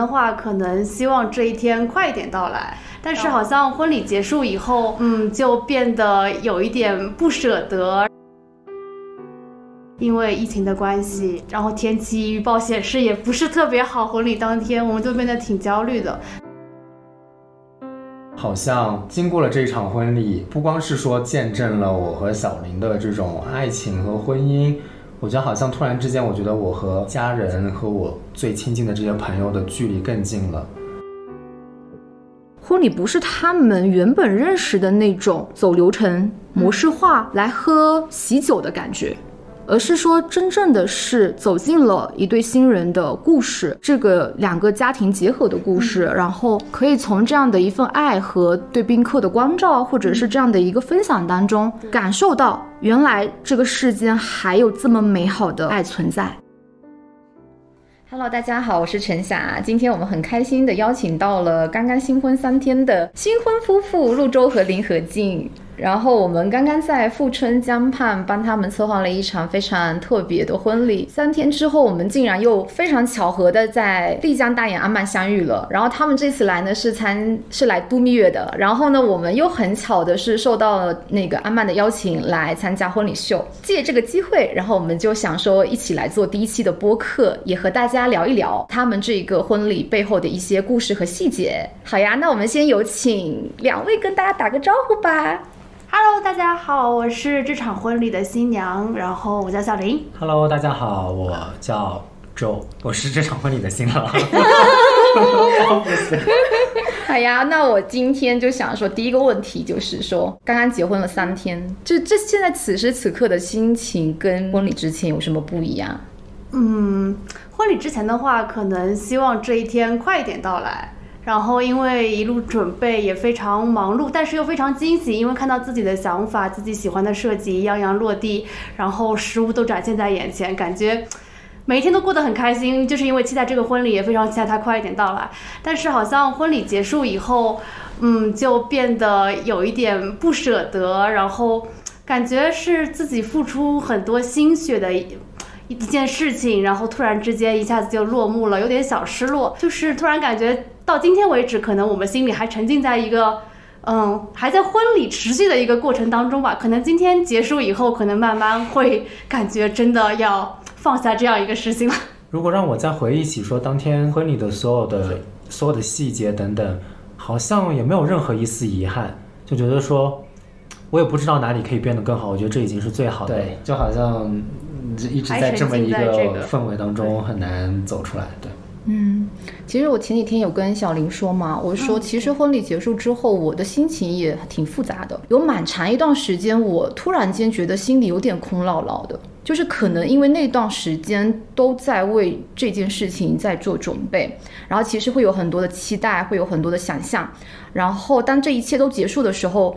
的话，可能希望这一天快一点到来，但是好像婚礼结束以后，嗯，就变得有一点不舍得。因为疫情的关系，然后天气预报显示也不是特别好，婚礼当天我们就变得挺焦虑的。好像经过了这场婚礼，不光是说见证了我和小林的这种爱情和婚姻，我觉得好像突然之间，我觉得我和家人和我最亲近的这些朋友的距离更近了。婚礼不是他们原本认识的那种走流程、模式化来喝喜酒的感觉。而是说，真正的是走进了一对新人的故事，这个两个家庭结合的故事，然后可以从这样的一份爱和对宾客的关照，或者是这样的一个分享当中，感受到原来这个世间还有这么美好的爱存在。Hello，大家好，我是陈霞，今天我们很开心的邀请到了刚刚新婚三天的新婚夫妇陆洲和林和静。然后我们刚刚在富春江畔帮他们策划了一场非常特别的婚礼。三天之后，我们竟然又非常巧合的在丽江大研阿曼相遇了。然后他们这次来呢是参是来度蜜月的。然后呢，我们又很巧的是受到了那个阿曼的邀请来参加婚礼秀。借这个机会，然后我们就想说一起来做第一期的播客，也和大家聊一聊他们这个婚礼背后的一些故事和细节。好呀，那我们先有请两位跟大家打个招呼吧。Hello，大家好，我是这场婚礼的新娘，然后我叫小林。Hello，大家好，我叫周，我是这场婚礼的新郎。好呀，那我今天就想说，第一个问题就是说，刚刚结婚了三天，就这现在此时此刻的心情跟婚礼之前有什么不一样？嗯，婚礼之前的话，可能希望这一天快一点到来。然后因为一路准备也非常忙碌，但是又非常惊喜，因为看到自己的想法、自己喜欢的设计样样落地，然后实物都展现在眼前，感觉每一天都过得很开心。就是因为期待这个婚礼，也非常期待它快一点到来。但是好像婚礼结束以后，嗯，就变得有一点不舍得，然后感觉是自己付出很多心血的。一件事情，然后突然之间一下子就落幕了，有点小失落。就是突然感觉到今天为止，可能我们心里还沉浸在一个，嗯，还在婚礼持续的一个过程当中吧。可能今天结束以后，可能慢慢会感觉真的要放下这样一个事情了。如果让我再回忆起说当天婚礼的所有的所有的细节等等，好像也没有任何一丝遗憾，就觉得说，我也不知道哪里可以变得更好。我觉得这已经是最好的。对，就好像。一直在这么一个氛围当中很难走出来，对。嗯，其实我前几天有跟小林说嘛，我说其实婚礼结束之后，我的心情也挺复杂的。有蛮长一段时间，我突然间觉得心里有点空落落的，就是可能因为那段时间都在为这件事情在做准备，然后其实会有很多的期待，会有很多的想象，然后当这一切都结束的时候，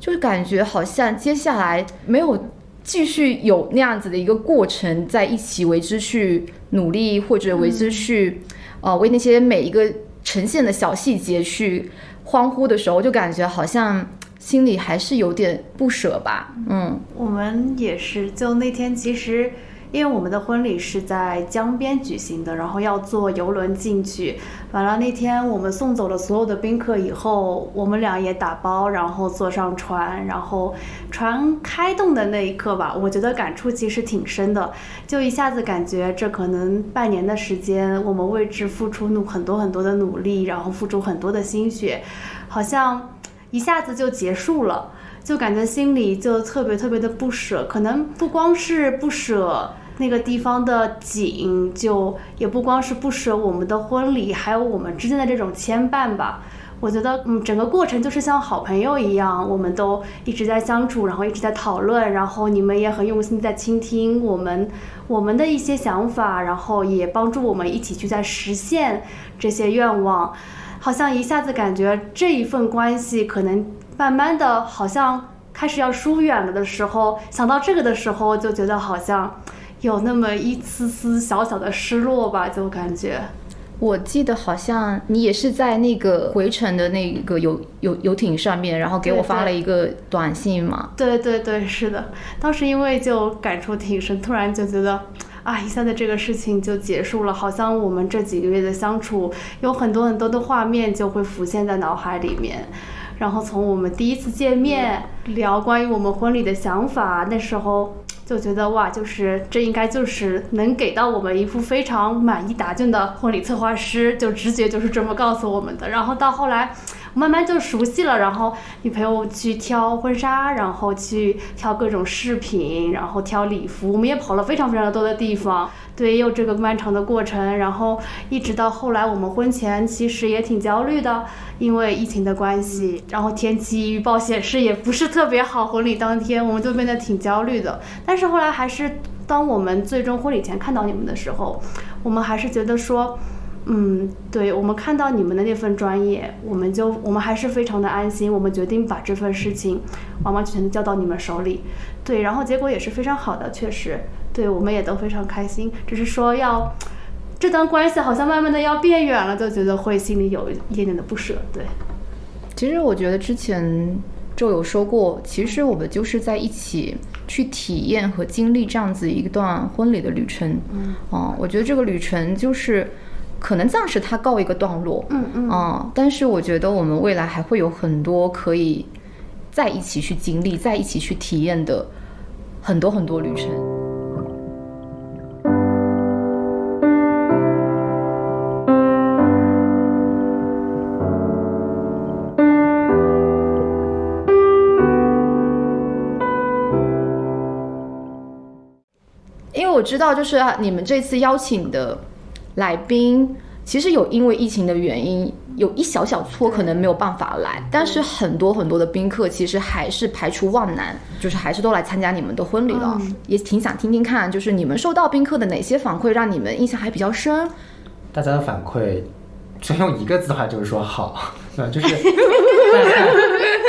就是感觉好像接下来没有。继续有那样子的一个过程，在一起为之去努力，或者为之去，呃，为那些每一个呈现的小细节去欢呼的时候，就感觉好像心里还是有点不舍吧。嗯，我们也是，就那天其实。因为我们的婚礼是在江边举行的，然后要坐游轮进去。完了那天我们送走了所有的宾客以后，我们俩也打包，然后坐上船。然后船开动的那一刻吧，我觉得感触其实挺深的，就一下子感觉这可能半年的时间，我们为之付出努很多很多的努力，然后付出很多的心血，好像一下子就结束了，就感觉心里就特别特别的不舍。可能不光是不舍。那个地方的景，就也不光是不舍我们的婚礼，还有我们之间的这种牵绊吧。我觉得，嗯，整个过程就是像好朋友一样，我们都一直在相处，然后一直在讨论，然后你们也很用心在倾听我们我们的一些想法，然后也帮助我们一起去在实现这些愿望。好像一下子感觉这一份关系可能慢慢的好像开始要疏远了的时候，想到这个的时候，就觉得好像有那么一丝丝小小的失落吧，就感觉。我记得好像你也是在那个回程的那个游游游艇上面，然后给我发了一个短信嘛。对对对，是的，当时因为就感触挺深，突然就觉得。啊，一下子这个事情就结束了，好像我们这几个月的相处，有很多很多的画面就会浮现在脑海里面。然后从我们第一次见面聊关于我们婚礼的想法，那时候就觉得哇，就是这应该就是能给到我们一副非常满意答卷的婚礼策划师，就直觉就是这么告诉我们的。然后到后来。慢慢就熟悉了，然后女朋友去挑婚纱，然后去挑各种饰品，然后挑礼服，我们也跑了非常非常多的地方，对，有这个漫长的过程，然后一直到后来，我们婚前其实也挺焦虑的，因为疫情的关系，然后天气预报显示也不是特别好，婚礼当天我们就变得挺焦虑的，但是后来还是当我们最终婚礼前看到你们的时候，我们还是觉得说。嗯，对，我们看到你们的那份专业，我们就我们还是非常的安心。我们决定把这份事情完完全全的交到你们手里。对，然后结果也是非常好的，确实，对我们也都非常开心。只是说要这段关系好像慢慢的要变远了，就觉得会心里有一点点的不舍。对，其实我觉得之前就有说过，其实我们就是在一起去体验和经历这样子一段婚礼的旅程。嗯，哦，我觉得这个旅程就是。可能暂时它告一个段落，嗯嗯，但是我觉得我们未来还会有很多可以在一起去经历、在一起去体验的很多很多旅程。我知道，就是你们这次邀请的。来宾其实有因为疫情的原因，有一小小撮可能没有办法来，但是很多很多的宾客其实还是排除万难，就是还是都来参加你们的婚礼了。也挺想听听看，就是你们收到宾客的哪些反馈让你们印象还比较深？大家的反馈，就用一个字的话就是说好，对，就是，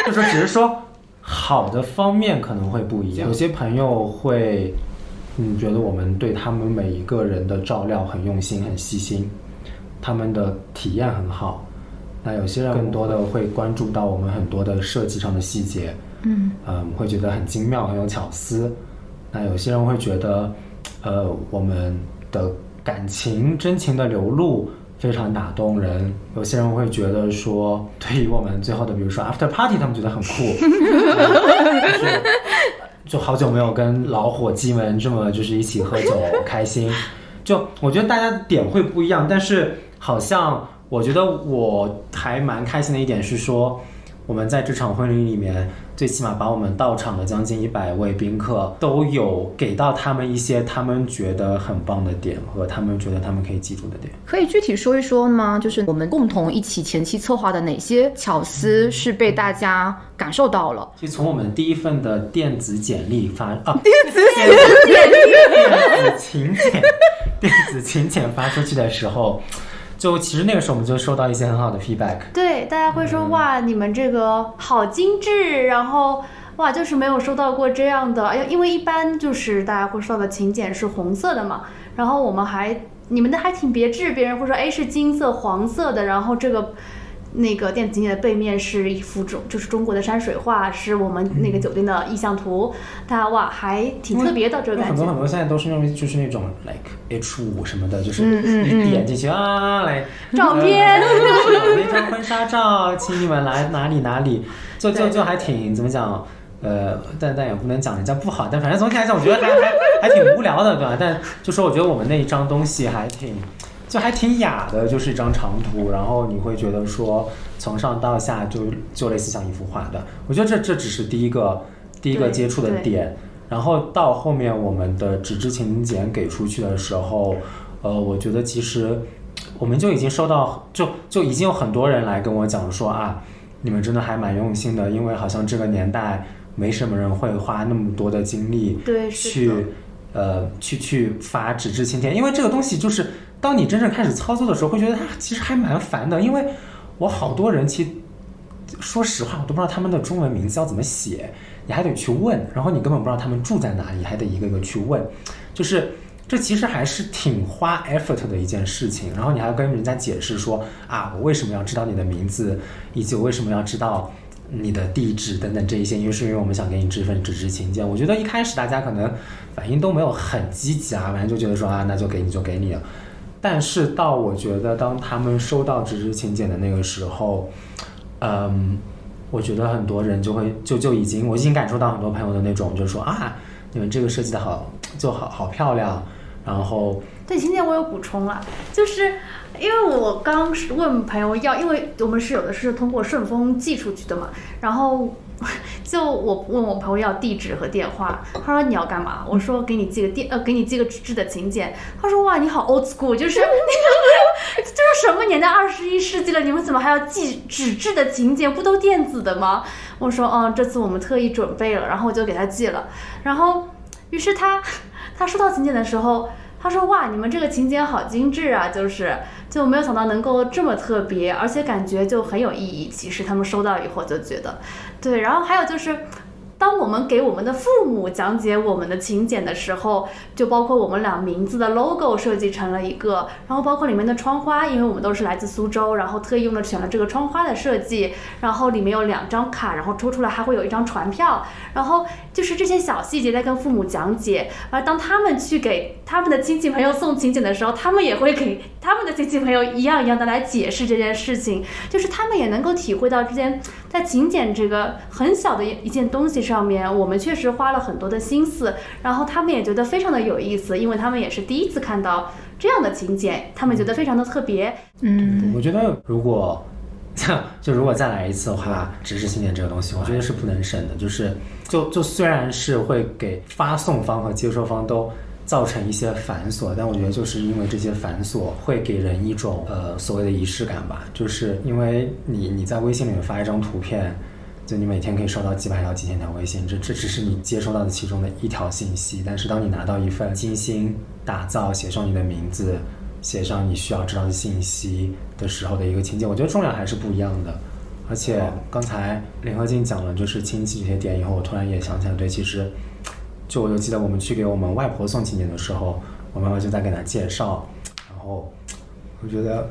就说只是说好的方面可能会不一样，有些朋友会。嗯，觉得我们对他们每一个人的照料很用心、很细心，他们的体验很好。那有些人更多的会关注到我们很多的设计上的细节，嗯嗯，会觉得很精妙、很有巧思。那有些人会觉得，呃，我们的感情、真情的流露非常打动人。有些人会觉得说，对于我们最后的，比如说 after party，他们觉得很酷。就好久没有跟老伙计们这么就是一起喝酒 开心，就我觉得大家点会不一样，但是好像我觉得我还蛮开心的一点是说。我们在这场婚礼里面，最起码把我们到场的将近一百位宾客都有给到他们一些他们觉得很棒的点和他们觉得他们可以记住的点。可以具体说一说吗？就是我们共同一起前期策划的哪些巧思是被大家感受到了？其实从我们第一份的电子简历发啊，电子简历、电子请柬、电子请柬发出去的时候。就其实那个时候我们就收到一些很好的 feedback，对，大家会说哇，你们这个好精致，然后哇，就是没有收到过这样的，哎，因为一般就是大家会收到的请柬是红色的嘛，然后我们还你们的还挺别致，别人会说哎是金色、黄色的，然后这个。那个电子景点的背面是一幅中，就是中国的山水画，是我们那个酒店的意向图。大家哇，还挺特别的这个感觉。很多很多现在都是用就是那种 like H 五什么的，就是一点进去啊，来照片，那张婚纱照，请你们来哪里哪里，就就就还挺怎么讲，呃，但但也不能讲人家不好，但反正总体来讲，我觉得还还还挺无聊的，对吧？但就说我觉得我们那一张东西还挺。就还挺雅的，就是一张长图，然后你会觉得说从上到下就就类似像一幅画的。我觉得这这只是第一个第一个接触的点，然后到后面我们的纸质请柬给出去的时候，呃，我觉得其实我们就已经收到，就就已经有很多人来跟我讲说啊，你们真的还蛮用心的，因为好像这个年代没什么人会花那么多的精力去呃去去发纸质请柬，因为这个东西就是。当你真正开始操作的时候，会觉得它其实还蛮烦的，因为我好多人其实，说实话，我都不知道他们的中文名字要怎么写，你还得去问，然后你根本不知道他们住在哪里，还得一个个去问，就是这其实还是挺花 effort 的一件事情。然后你还要跟人家解释说啊，我为什么要知道你的名字，以及我为什么要知道你的地址等等这一些，因为是因为我们想给你这份纸质请柬。我觉得一开始大家可能反应都没有很积极啊，反正就觉得说啊，那就给你就给你了。但是到我觉得，当他们收到纸质请柬的那个时候，嗯，我觉得很多人就会就就已经，我已经感受到很多朋友的那种，就是说啊，你们这个设计的好，就好好漂亮，然后对请柬我有补充了，就是因为我刚问朋友要，因为我们是有的是通过顺丰寄出去的嘛，然后就我问我朋友要地址和电话，他说你要干嘛？我说给你寄个电呃给你寄个纸质的请柬，他说哇你好 old school，就是 就是什么年代二十一世纪了，你们怎么还要寄纸质的请柬？不都电子的吗？我说嗯这次我们特意准备了，然后我就给他寄了，然后于是他他收到请柬的时候。他说：“哇，你们这个请柬好精致啊，就是就没有想到能够这么特别，而且感觉就很有意义。其实他们收到以后就觉得，对。然后还有就是。”当我们给我们的父母讲解我们的请柬的时候，就包括我们俩名字的 logo 设计成了一个，然后包括里面的窗花，因为我们都是来自苏州，然后特意用了选了这个窗花的设计，然后里面有两张卡，然后抽出来还会有一张传票，然后就是这些小细节在跟父母讲解，而当他们去给他们的亲戚朋友送请柬的时候，他们也会给他们的亲戚朋友一样一样的来解释这件事情，就是他们也能够体会到之间在请柬这个很小的一件东西上。上面我们确实花了很多的心思，然后他们也觉得非常的有意思，因为他们也是第一次看到这样的请柬，他们觉得非常的特别。嗯，我觉得如果像 就如果再来一次的话，纸质请柬这个东西，我觉得是不能省的。就是就就虽然是会给发送方和接收方都造成一些繁琐，但我觉得就是因为这些繁琐会给人一种呃所谓的仪式感吧。就是因为你你在微信里面发一张图片。就你每天可以收到几百条、几千条微信，这这只是你接收到的其中的一条信息。但是当你拿到一份精心打造、写上你的名字、写上你需要知道的信息的时候的一个情景，我觉得重量还是不一样的。而且刚才林和静讲了就是亲戚这些点以后，我突然也想起来，对，其实就我就记得我们去给我们外婆送请柬的时候，我妈妈就在给她介绍，然后我觉得。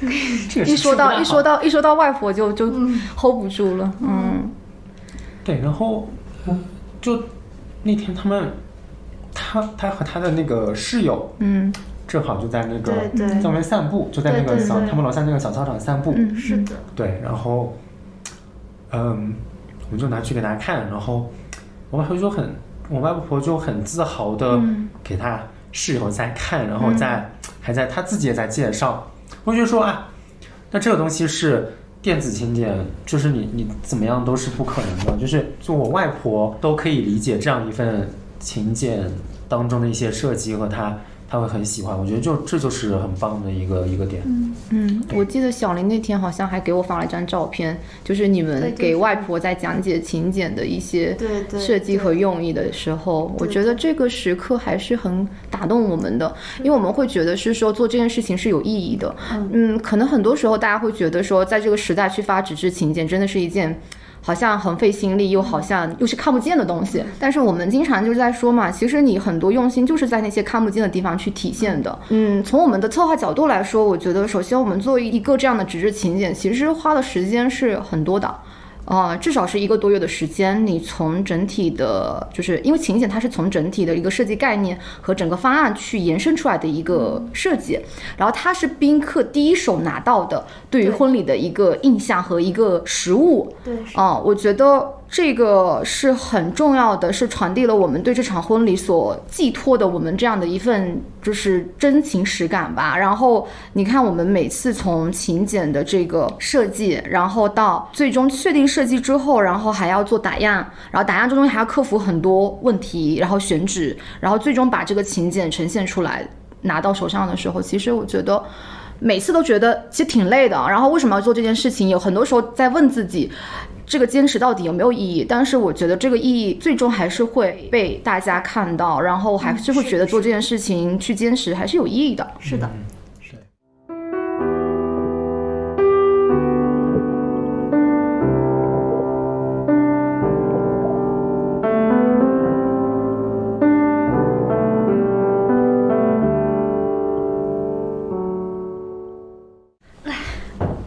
一说到一说到一说到外婆就就 hold 不住了，嗯，对，然后就那天他们，他他和他的那个室友，嗯，正好就在那个在外面散步，就在那个小他们楼下那个小操场散步，是的，对，然后，嗯，我们就拿去给大家看，然后我外婆就很，我外婆就很自豪的给他室友在看，然后在还在他自己也在介绍。我就说啊，那这个东西是电子请柬，就是你你怎么样都是不可能的。就是就我外婆都可以理解这样一份请柬当中的一些设计和它。他会很喜欢，我觉得就这就是很棒的一个一个点。嗯嗯，我记得小林那天好像还给我发了一张照片，就是你们给外婆在讲解请柬的一些设计和用意的时候，我觉得这个时刻还是很打动我们的，因为我们会觉得是说做这件事情是有意义的。嗯，可能很多时候大家会觉得说，在这个时代去发纸质请柬真的是一件。好像很费心力，又好像又是看不见的东西。但是我们经常就是在说嘛，其实你很多用心就是在那些看不见的地方去体现的。嗯，从我们的策划角度来说，我觉得首先我们做一个这样的纸质请柬，其实花的时间是很多的。呃，至少是一个多月的时间。你从整体的，就是因为请柬它是从整体的一个设计概念和整个方案去延伸出来的一个设计，然后它是宾客第一手拿到的对于婚礼的一个印象和一个实物。对，啊，我觉得。这个是很重要的，是传递了我们对这场婚礼所寄托的我们这样的一份就是真情实感吧。然后你看，我们每次从请柬的这个设计，然后到最终确定设计之后，然后还要做打样，然后打样之中还要克服很多问题，然后选址，然后最终把这个请柬呈现出来拿到手上的时候，其实我觉得每次都觉得其实挺累的。然后为什么要做这件事情？有很多时候在问自己。这个坚持到底有没有意义？但是我觉得这个意义最终还是会被大家看到，然后还是会觉得做这件事情去坚持还是有意义的。是的，是。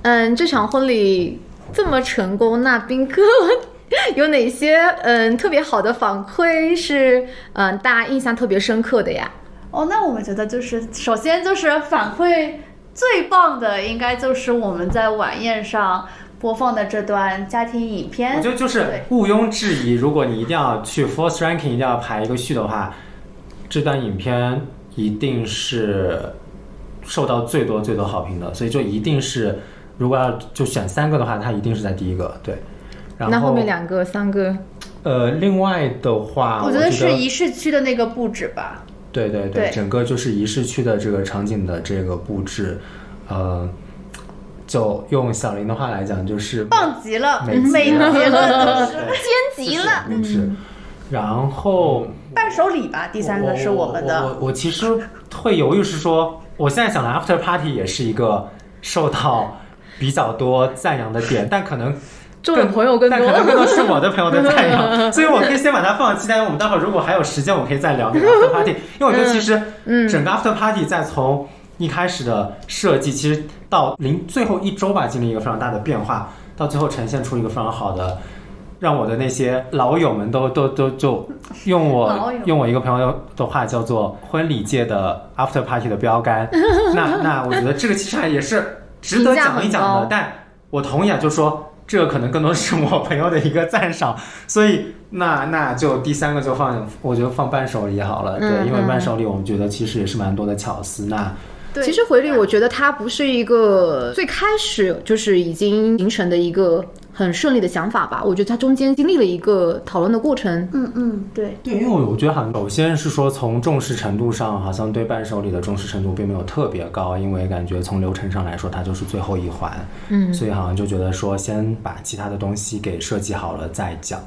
嗯，这场婚礼。这么成功，那宾哥有哪些嗯特别好的反馈是嗯大家印象特别深刻的呀？哦，那我们觉得就是首先就是反馈最棒的，应该就是我们在晚宴上播放的这段家庭影片。我觉得就是毋庸置疑，如果你一定要去 Force Ranking 一定要排一个序的话，这段影片一定是受到最多最多好评的，所以就一定是如果要就选三个的话，它一定是在第一个。对，然后那后面两个、三个，呃，另外的话，我我觉得是仪式区的那个布置吧。对对对整个就是仪式区的这个场景的这个布置，呃，就用小林的话来讲，就是棒极了，美极美极了了，都 是对尖极了。布置。然后伴手礼吧。第三个是我们的，我我我其实会犹豫，是说我现在想的 after party 也是一个受到比较多赞扬的点，但可能众人朋友更但可能更多。多是我的朋友的赞扬，所以我可以先把它放在期待。我们待会儿如果还有时间，我可以再聊那个 after party，因为我觉得其实嗯整个 after party 在从一开始的设计，其实到临最后一周吧，经历一个非常大的变化，到最后呈现出一个非常好的。让我的那些老友们都都都就用我用我一个朋友的话叫做婚礼界的 after party 的标杆。那那我觉得这个其实还也是值得讲一讲的，但我同意啊，就说这个可能更多是我朋友的一个赞赏，所以那那就第三个就放，我觉得放伴手礼好了，对，嗯因为嗯伴手礼我们觉得其实也是蛮多的巧思。那其实回礼，我觉得它不是一个最开始就是已经形成的一个很顺利的想法吧。我觉得它中间经历了一个讨论的过程。嗯嗯，对，对，因为我我觉得好像首先是说从重视程度上，好像对伴手礼的重视程度并没有特别高，因为感觉从流程上来说，它就是最后一环，嗯，所以好像就觉得说先把其他的东西给设计好了再讲。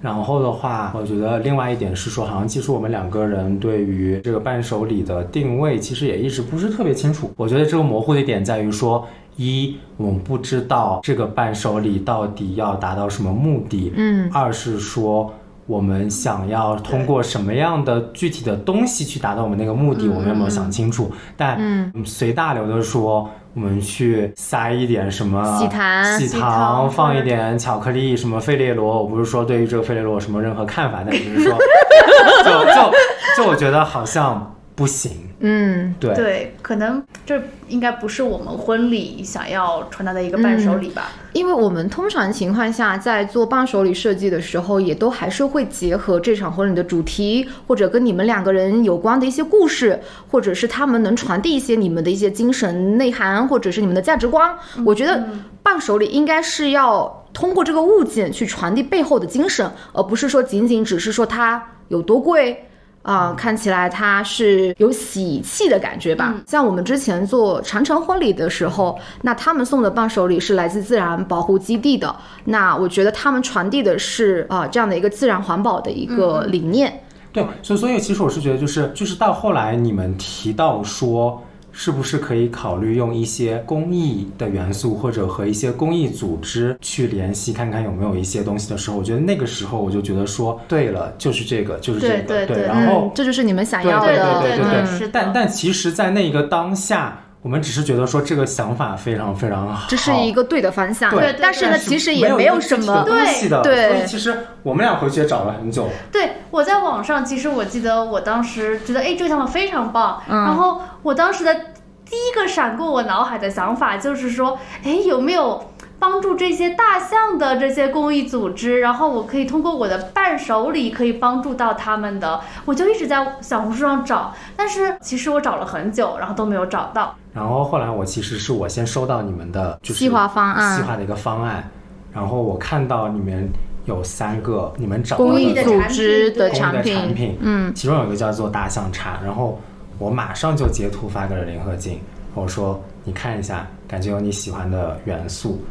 然后的话，我觉得另外一点是说，好像其实我们两个人对于这个伴手礼的定位，其实也一直不是特别清楚。我觉得这个模糊的点在于说，一我们不知道这个伴手礼到底要达到什么目的，嗯，二是说。我们想要通过什么样的具体的东西去达到我们那个目的，我们有没有想清楚？但嗯随大流的说，我们去塞一点什么喜糖喜糖放一点巧克力，什么费列罗。我不是说对于这个费列罗有什么任何看法，但只是说，就就就我觉得好像不行。嗯，对，对，可能这应该不是我们婚礼想要传达的一个伴手礼吧。因为我们通常情况下在做伴手礼设计的时候，也都还是会结合这场婚礼的主题，或者跟你们两个人有关的一些故事，或者是他们能传递一些你们的一些精神内涵，或者是你们的价值观。我觉得伴手礼应该是要通过这个物件去传递背后的精神，而不是说仅仅只是说它有多贵。啊、看起来它是有喜气的感觉吧。像我们之前做长城婚礼的时候，那他们送的伴手礼是来自自然保护基地的。那我觉得他们传递的是啊、这样的一个自然环保的一个理念。对，所以所以其实我是觉得，就是就是到后来你们提到说，是不是可以考虑用一些公益的元素，或者和一些公益组织去联系，看看有没有一些东西的时候，我觉得那个时候我就觉得说，对了，就是这个，就是这个，对对对然后嗯，这就是你们想对要对的。对对对嗯是的但但其实，在那个当下，我们只是觉得说这个想法非常非常好，这是一个对的方向。对但是呢，其实也没有什么。东西的，对所以其实我们俩回去也找了很久，对，我在网上，其实我记得我当时觉得，哎，这个想法非常棒。嗯然后我当时的第一个闪过我脑海的想法就是说，哎，有没有帮助这些大象的这些公益组织？然后我可以通过我的伴手礼可以帮助到他们的。我就一直在小红书上找，但是其实我找了很久，然后都没有找到。然后后来我其实是我先收到你们的就是细化方案细化的一个方案，然后我看到里面有三个你们找公益的组织的产品，品，嗯，其中有一个叫做大象茶，然后我马上就截图发给了林鹤静，我说你看一下，感觉有你喜欢的元素，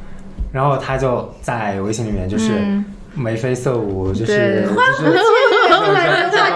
然后他就在微信里面就是嗯。眉飞色舞，就是对。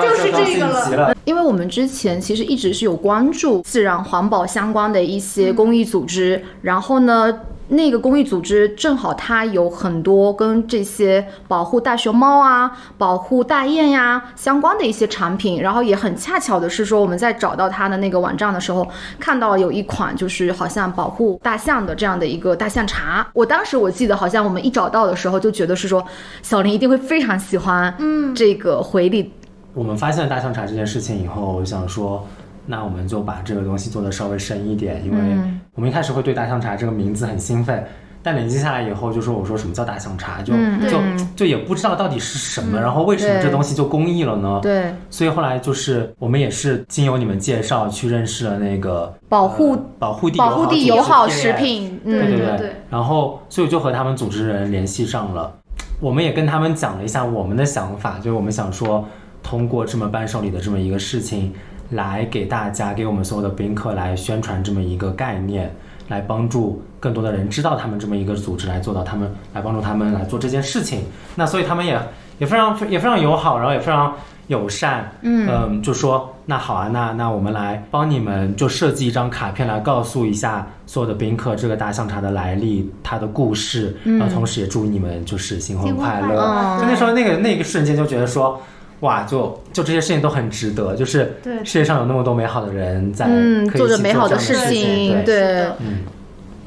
就是就是这个。了。因为我们之前其实一直是有关注自然环保相关的一些公益组织，然后呢，那个公益组织正好它有很多跟这些保护大熊猫啊、保护大雁呀相关的一些产品，然后也很恰巧的是说我们在找到它的那个网站的时候，看到有一款就是好像保护大象的这样的一个大象茶。我当时我记得好像我们一找到的时候就觉得是说小林一定会非常喜欢，嗯，这个回礼。我们发现大象茶这件事情以后，我想说。那我们就把这个东西做的稍微深一点，因为我们一开始会对大象茶这个名字很兴奋，但累积下来以后，就说我说什么叫大象茶，就就就也不知道到底是什么，然后为什么这东西就公益了呢？对，所以后来就是我们也是经由你们介绍去认识了那个保护保护地保护地友好食品，对对对对，然后所以就和他们组织人联系上了，我们也跟他们讲了一下我们的想法，就是我们想说通过这么伴手礼的这么一个事情。来给大家，给我们所有的宾客来宣传这么一个概念，来帮助更多的人知道他们这么一个组织，来做到他们来帮助他们来做这件事情。那所以他们也也非常也非常友好，然后也非常友善。嗯就说那好啊，那那我们来帮你们就设计一张卡片来告诉一下所有的宾客这个大象茶的来历，它的故事，然后同时也祝你们就是新婚快乐。就那时候那个那个瞬间就觉得说。哇，就就这些事情都很值得，就是世界上有那么多美好的人在做着美好的事情，对，嗯。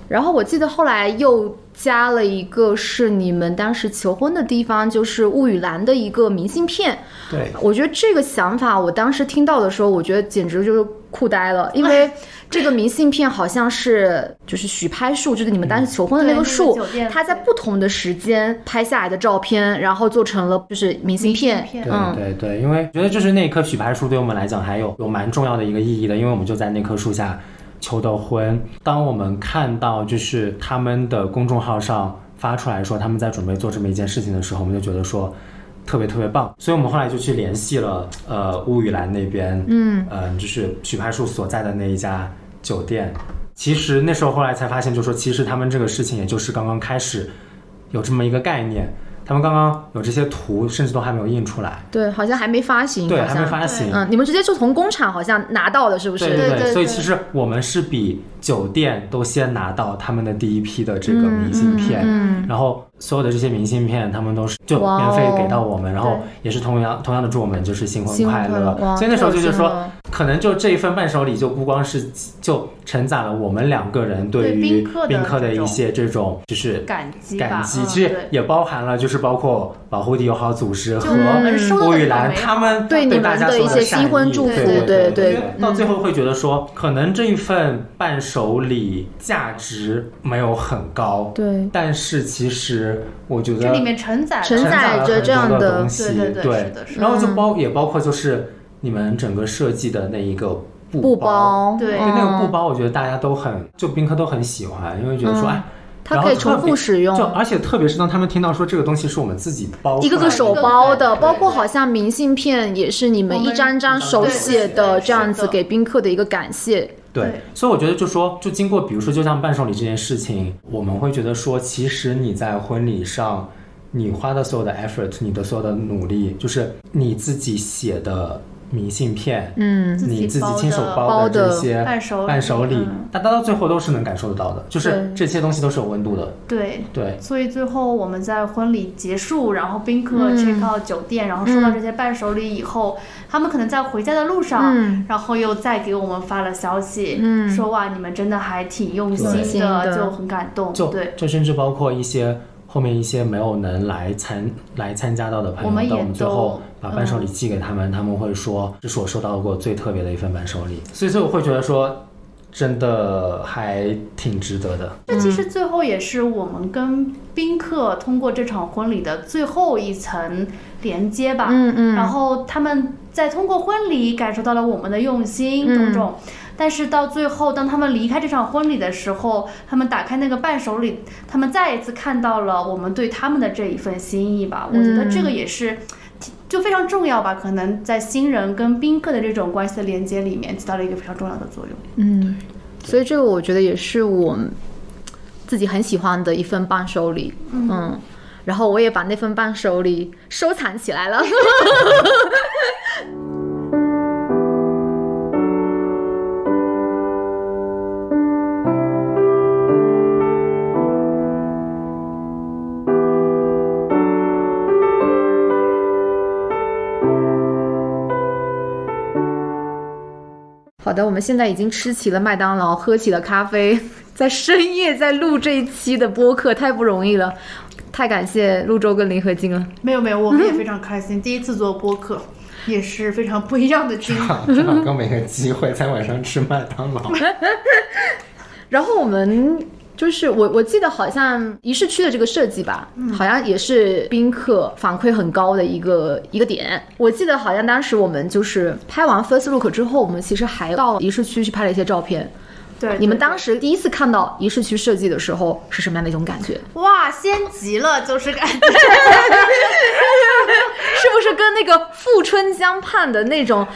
然后我记得后来又加了一个是你们当时求婚的地方，就是物语兰的一个明信片。对，我觉得这个想法，我当时听到的时候，我觉得简直就是酷呆了，因为。这个明信片好像是就是许拍树，就是你们当时求婚的那个树，它在不同的时间拍下来的照片，然后做成了就是明信片。对对对，因为觉得就是那棵许拍树对我们来讲还有有蛮重要的一个意义的，因为我们就在那棵树下求的婚。当我们看到就是他们的公众号上发出来说他们在准备做这么一件事情的时候，我们就觉得说。特别特别棒，所以我们后来就去联系了，呃，乌雨兰那边，嗯，呃，就是许派树所在的那一家酒店。其实那时候后来才发现，就说其实他们这个事情也就是刚刚开始有这么一个概念。他们刚刚有这些图，甚至都还没有印出来。对，好像还没发行。对，还没发行。嗯，你们直接就从工厂好像拿到的，是不是？对对对。所以其实我们是比酒店都先拿到他们的第一批的这个明信片，然后所有的这些明信片，他们都是就免费给到我们，然后也是同样同样的祝我们就是新婚快乐。所以那时候就就说。可能就这一份伴手礼，就不光是就承载了我们两个人对于宾客的一些这种就是感激感激，其实也包含了就是包括保护地友好组织和郭雨兰他们对你们的一些新婚祝福，对对对，到最后会觉得说，可能这一份伴手礼价值没有很高，对，但是其实我觉得这里面承载承载着这样的东西，对对对，然后就包也包括就是。你们整个设计的那一个布包，对，那个布包，我觉得大家都很，就宾客都很喜欢，因为觉得说，哎，它可以重复使用，就而且特别是当他们听到说这个东西是我们自己包，一个个手包的，包括好像明信片也是你们一张张手写的，这样子给宾客的一个感谢。对，所以我觉得就说，就经过比如说就像伴手礼这件事情，我们会觉得说，其实你在婚礼上，你花的所有的 effort，你的所有的努力，就是你自己写的。明信片，嗯，你自己亲手包的这些伴手礼，大家到最后都是能感受得到的，就是这些东西都是有温度的。对。对，所以最后我们在婚礼结束，然后宾客 check out 酒店，然后收到这些伴手礼以后，他们可能在回家的路上，然后又再给我们发了消息，说哇，你们真的还挺用心的，就很感动。就对，这甚至包括一些。后面一些没有能来参来参加到的朋友，到我们最后把伴手礼寄给他们，他们会说这是我收到过最特别的一份伴手礼，所以所以我会觉得说，真的还挺值得的。这其实最后也是我们跟宾客通过这场婚礼的最后一层连接吧。嗯嗯。然后他们在通过婚礼感受到了我们的用心，种种。但是到最后，当他们离开这场婚礼的时候，他们打开那个伴手礼，他们再一次看到了我们对他们的这一份心意吧。我觉得这个也是，就非常重要吧。可能在新人跟宾客的这种关系的连接里面，起到了一个非常重要的作用。嗯，所以这个我觉得也是我自己很喜欢的一份伴手礼。嗯，然后我也把那份伴手礼收藏起来了。好的，我们现在已经吃起了麦当劳，喝起了咖啡，在深夜在录这一期的播客，太不容易了，太感谢陆周跟林和金了。没有没有，我们也非常开心，第一次做播客，也是非常不一样的经历。正好给我们一个机会，在晚上吃麦当劳。然后我们就是我我记得好像仪式区的这个设计吧，好像也是宾客反馈很高的一个一个点。我记得好像当时我们就是拍完 first look 之后，我们其实还到仪式区去拍了一些照片。对，你们当时第一次看到仪式区设计的时候是什么样的一种感觉？哇，仙极了，就是感觉。是不是跟那个富春江畔的那种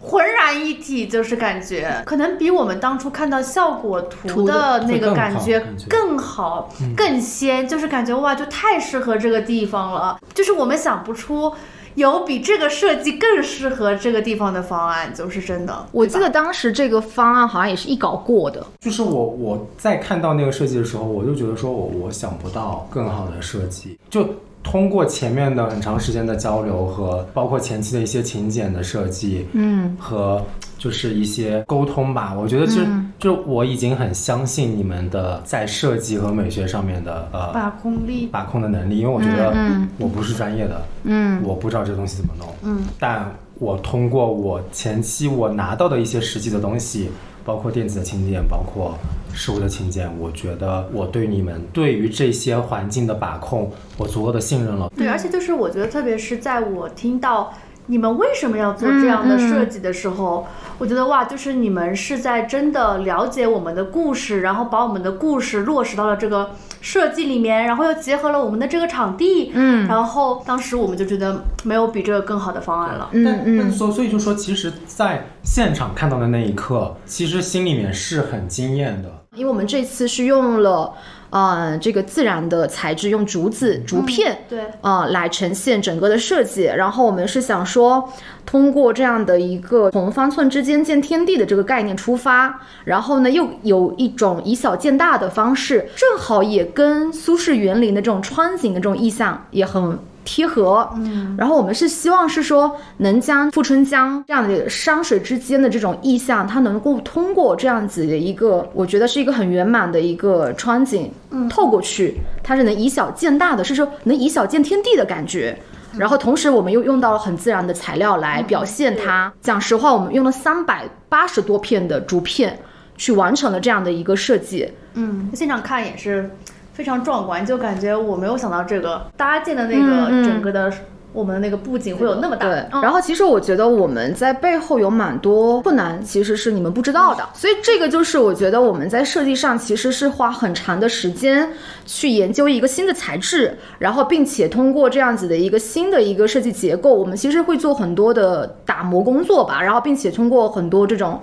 浑然一体，就是感觉可能比我们当初看到效果图的那个感觉会更好更好、更鲜，就是感觉哇，就太适合这个地方了。就是我们想不出有比这个设计更适合这个地方的方案，就是真的。我记得当时这个方案好像也是一稿过的，就是我我在看到那个设计的时候，我就觉得说我我想不到更好的设计，就。通过前面的很长时间的交流和包括前期的一些请柬的设计，嗯，和就是一些沟通吧，我觉得就、就我已经很相信你们的在设计和美学上面的呃把控力，把控的能力，因为我觉得嗯。我不是专业的，嗯。我不知道这东西怎么弄，嗯，但我通过我前期我拿到的一些实际的东西，包括电子的请柬，包括实物的请柬，我觉得我对你们对于这些环境的把控，我足够的信任了。对，而且就是我觉得，特别是在我听到你们为什么要做这样的设计的时候，我觉得哇，就是你们是在真的了解我们的故事，然后把我们的故事落实到了这个设计里面，然后又结合了我们的这个场地，嗯然后当时我们就觉得没有比这个更好的方案了。嗯嗯，所所以就说，其实，在现场看到的那一刻，其实心里面是很惊艳的。因为我们这次是用了呃这个自然的材质，用竹子竹片。对，呃，来呈现整个的设计。然后我们是想说，通过这样的一个从方寸之间见天地的这个概念出发，然后呢，又有一种以小见大的方式，正好也跟苏轼园林的这种穿景的这种意象也很。贴合，嗯，然后我们是希望是说，能将富春江这样的山水之间的这种意象，它能够通过这样子的一个，我觉得是一个很圆满的一个窗景，嗯，透过去，它是能以小见大的，是说能以小见天地的感觉。然后同时，我们又用到了很自然的材料来表现它。讲实话，我们用了三百八十多片的竹片去完成了这样的一个设计。嗯，现场看也是非常壮观，就感觉我没有想到这个搭建的那个整个的我们的那个布景会有那么大。对，嗯然后其实我觉得我们在背后有蛮多困难，其实是你们不知道的，所以这个就是我觉得我们在设计上其实是花很长的时间去研究一个新的材质，然后并且通过这样子的一个新的一个设计结构，我们其实会做很多的打磨工作吧，然后并且通过很多这种。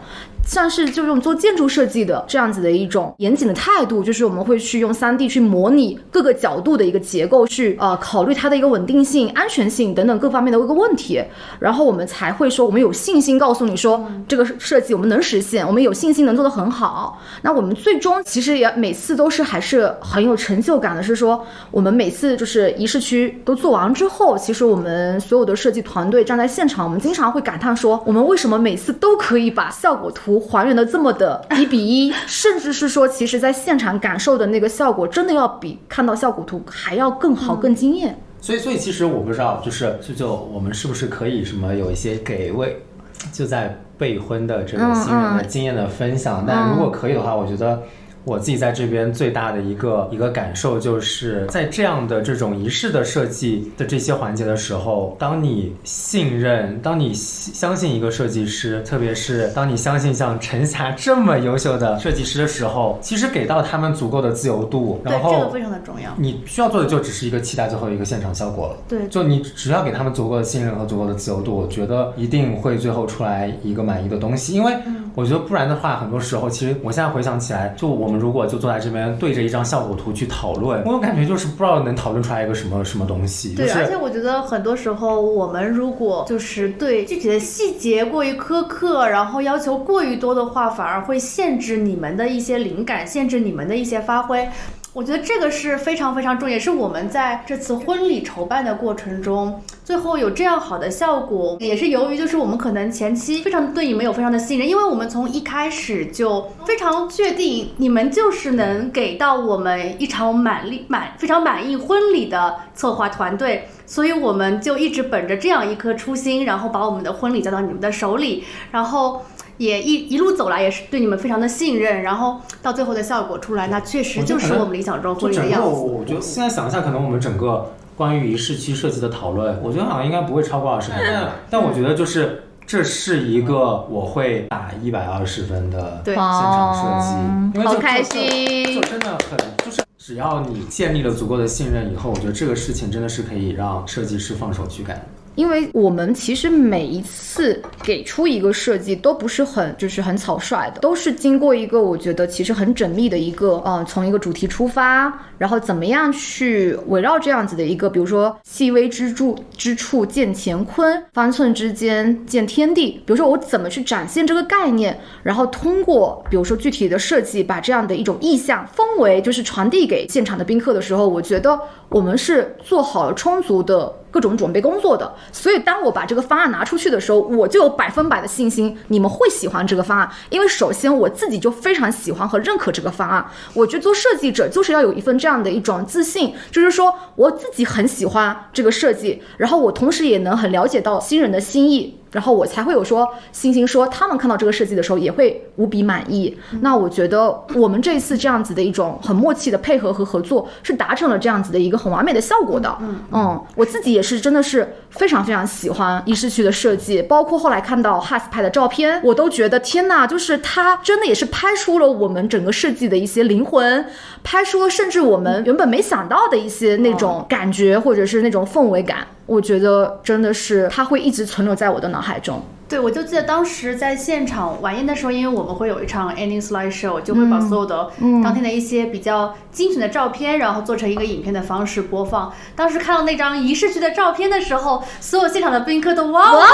像是就用做建筑设计的这样子的一种严谨的态度，就是我们会去用 3D 去模拟各个角度的一个结构，去呃考虑它的一个稳定性、安全性等等各方面的一个问题，然后我们才会说我们有信心告诉你说这个设计我们能实现，我们有信心能做得很好。那我们最终其实也每次都是还是很有成就感的，是说我们每次就是仪式区都做完之后，其实我们所有的设计团队站在现场，我们经常会感叹说，我们为什么每次都可以把效果图还原的这么的一比一，甚至是说，其实在现场感受的那个效果，真的要比看到效果图还要更好、更惊艳。所以，所以其实我不知道，就是就就我们是不是可以什么有一些给未就在备婚的这个新人的经验的分享？但如果可以的话，我觉得。我自己在这边最大的一个一个感受，就是在这样的这种仪式的设计的这些环节的时候，当你信任，当你相信一个设计师，特别是当你相信像陈霞这么优秀的设计师的时候，其实给到他们足够的自由度，然后这个非常的重要。你需要做的就只是一个期待最后一个现场效果了。对就你只要给他们足够的信任和足够的自由度，我觉得一定会最后出来一个满意的东西。因为我觉得不然的话，很多时候其实我现在回想起来，就我们如果就坐在这边对着一张效果图去讨论，我有感觉就是不知道能讨论出来一个什么什么东西。对，就是而且我觉得很多时候，我们如果就是对具体的细节过于苛刻，然后要求过于多的话，反而会限制你们的一些灵感，限制你们的一些发挥。我觉得这个是非常非常重要，也是我们在这次婚礼筹办的过程中最后有这样好的效果，也是由于就是我们可能前期非常对你们有非常的信任，因为我们从一开始就非常确定你们就是能给到我们一场满意满非常满意婚礼的策划团队，所以我们就一直本着这样一颗初心，然后把我们的婚礼交到你们的手里，然后。也一一路走来也是对你们非常的信任，然后到最后的效果出来，那确实就是我们理想中婚礼的样子。我觉得现在想一下，可能我们整个关于仪式区设计的讨论，我觉得好像应该不会超过二十分钟。但我觉得就是这是一个我会打一百二十分的现场设计，因为好开心，就真的很就是只要你建立了足够的信任以后，我觉得这个事情真的是可以让设计师放手去干。因为我们其实每一次给出一个设计都不是很就是很草率的，都是经过一个我觉得其实很缜密的一个呃，从一个主题出发，然后怎么样去围绕这样子的一个，比如说细微之处之处见乾坤，方寸之间见天地。比如说我怎么去展现这个概念，然后通过比如说具体的设计，把这样的一种意象氛围就是传递给现场的宾客的时候，我觉得我们是做好了充足的。各种准备工作的，所以当我把这个方案拿出去的时候，我就有百分百的信心，你们会喜欢这个方案。因为首先我自己就非常喜欢和认可这个方案，我觉得做设计者就是要有一份这样的一种自信，就是说我自己很喜欢这个设计，然后我同时也能很了解到新人的心意。然后我才会有说星星说他们看到这个设计的时候也会无比满意。那我觉得我们这一次这样子的一种很默契的配合和合作，是达成了这样子的一个很完美的效果的。嗯嗯，我自己也是真的是非常非常喜欢仪式区的设计，包括后来看到 Has 拍的照片，我都觉得天呐，就是他真的也是拍出了我们整个设计的一些灵魂，拍出了甚至我们原本没想到的一些那种感觉或者是那种氛围感。我觉得真的是，它会一直存留在我的脑海中。对，我就记得当时在现场晚宴的时候，因为我们会有一场 ending slide show，就会把所有的当天的一些比较精选的照片，然后做成一个影片的方式播放。当时看到那张仪式区的照片的时候，所有现场的宾客都哇哇尖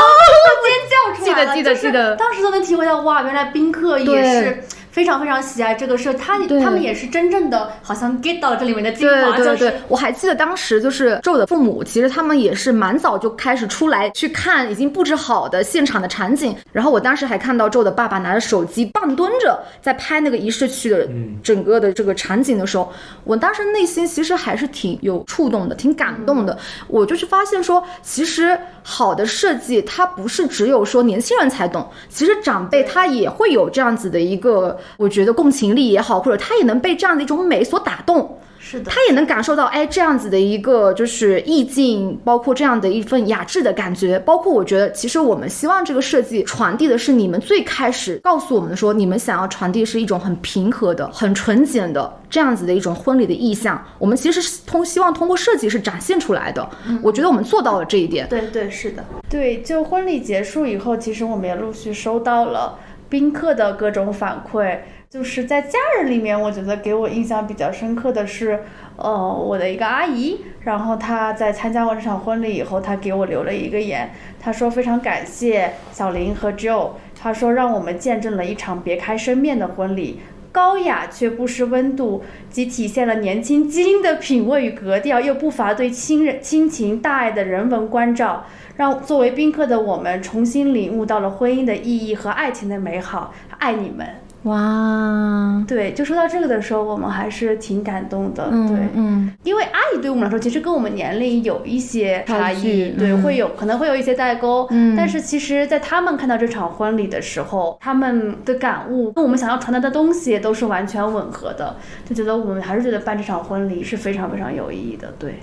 叫出来了，记得记得记得，当时都能体会到哇，原来宾客也是。非常非常喜爱这个设，他他们也是真正的好像 get 到了这里面的精华。对对对，我还记得当时就是周的父母，其实他们也是蛮早就开始出来去看已经布置好的现场的场景。然后我当时还看到周的爸爸拿着手机半蹲着在拍那个仪式区的整个的这个场景的时候，我当时内心其实还是挺有触动的，挺感动的。我就是发现说，其实好的设计它不是只有说年轻人才懂，其实长辈他也会有这样子的一个。我觉得共情力也好，或者他也能被这样的一种美所打动，是的，他也能感受到，哎，这样子的一个就是意境，包括这样的一份雅致的感觉，包括我觉得，其实我们希望这个设计传递的是你们最开始告诉我们的，说你们想要传递是一种很平和的、很纯简的这样子的一种婚礼的意象，我们其实是通希望通过设计是展现出来的。我觉得我们做到了这一点。对对是的，对，就婚礼结束以后，其实我们也陆续收到了。宾客的各种反馈，就是在家人里面，我觉得给我印象比较深刻的是，呃，我的一个阿姨，然后她在参加完这场婚礼以后，她给我留了一个言，她说非常感谢小林和 Joe，她说让我们见证了一场别开生面的婚礼，高雅却不失温度，既体现了年轻基因的品味与格调，又不乏对亲人亲情大爱的人文关照。让作为宾客的我们重新领悟到了婚姻的意义和爱情的美好，爱你们！哇，对，就说到这个的时候，我们还是挺感动的，对，嗯，因为阿姨对我们来说，其实跟我们年龄有一些差异，对，会有可能会有一些代沟，嗯，但是其实，在他们看到这场婚礼的时候，他们的感悟跟我们想要传达的东西都是完全吻合的，就觉得我们还是觉得办这场婚礼是非常非常有意义的，对。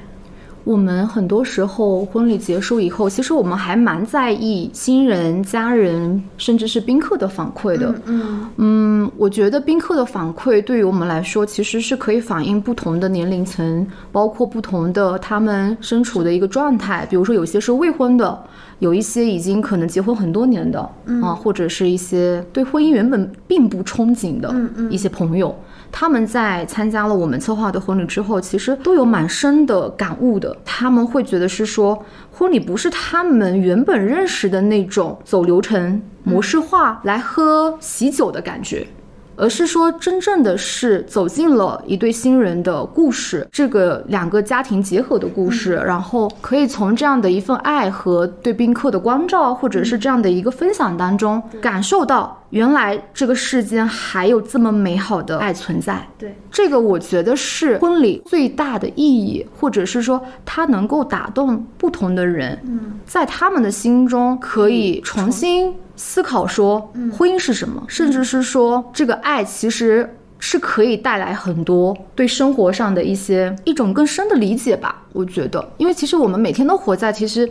我们很多时候婚礼结束以后，其实我们还蛮在意新人、家人，甚至是宾客的反馈的。嗯嗯，我觉得宾客的反馈对于我们来说，其实是可以反映不同的年龄层，包括不同的他们身处的一个状态。比如说，有些是未婚的，有一些已经可能结婚很多年的啊，或者是一些对婚姻原本并不憧憬的一些朋友。他们在参加了我们策划的婚礼之后，其实都有蛮深的感悟的。他们会觉得是说，婚礼不是他们原本认识的那种走流程模式化来喝喜酒的感觉。而是说真正的是走进了一对新人的故事，这个两个家庭结合的故事，然后可以从这样的一份爱和对宾客的关照，或者是这样的一个分享当中，感受到原来这个世间还有这么美好的爱存在。对，这个我觉得是婚礼最大的意义，或者是说它能够打动不同的人，嗯，在他们的心中可以重新思考说婚姻是什么，甚至是说这个爱其实是可以带来很多对生活上的一些一种更深的理解吧。我觉得，因为其实我们每天都活在其实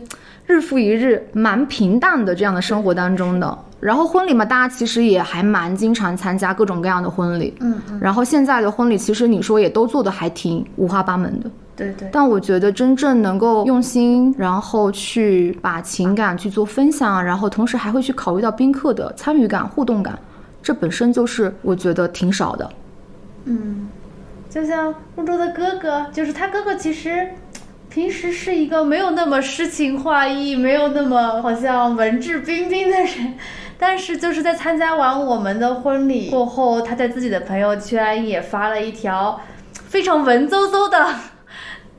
日复一日蛮平淡的这样的生活当中的。然后婚礼嘛，大家其实也还蛮经常参加各种各样的婚礼，嗯嗯，然后现在的婚礼其实你说也都做的还挺五花八门的。对对，但我觉得真正能够用心，然后去把情感去做分享，然后同时还会去考虑到宾客的参与感、互动感，这本身就是我觉得挺少的。嗯，就像公主的哥哥，就是他哥哥其实。平时是一个没有那么诗情画意，没有那么好像文质彬彬的人，但是就是在参加完我们的婚礼过后，他在自己的朋友圈也发了一条非常文绉绉的，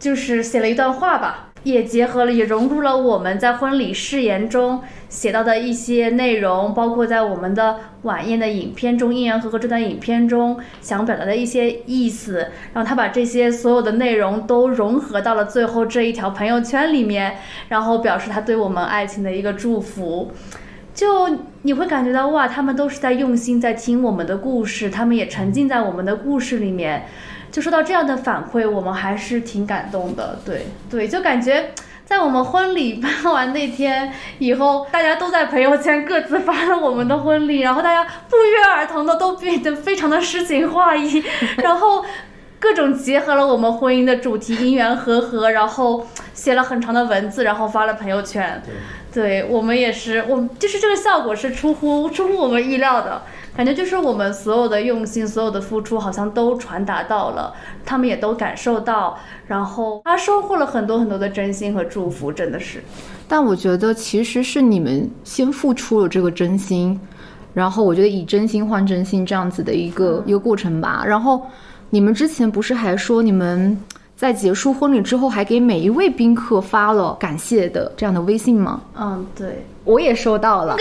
就是写了一段话吧，也结合了，也融入了我们在婚礼誓言中写到的一些内容，包括在我们的晚宴的影片中，阴阳和合这段影片中想表达的一些意思，然后他把这些所有的内容都融合到了最后这一条朋友圈里面，然后表示他对我们爱情的一个祝福。就你会感觉到哇，他们都是在用心在听我们的故事，他们也沉浸在我们的故事里面。就收到这样的反馈，我们还是挺感动的。对对，就感觉在我们婚礼办完那天以后，大家都在朋友圈各自发了我们的婚礼，然后大家不约而同的都变得非常的诗情画意，然后各种结合了我们婚姻的主题姻缘和合，然后写了很长的文字，然后发了朋友圈。对我们也是，我就是这个效果是出乎出乎我们意料的。感觉就是我们所有的用心，所有的付出，好像都传达到了，他们也都感受到，然后他收获了很多很多的真心和祝福，真的是。但我觉得其实是你们先付出了这个真心，然后我觉得以真心换真心这样子的一个一个过程吧。然后你们之前不是还说你们在结束婚礼之后还给每一位宾客发了感谢的这样的微信吗？嗯，对。我也收到了，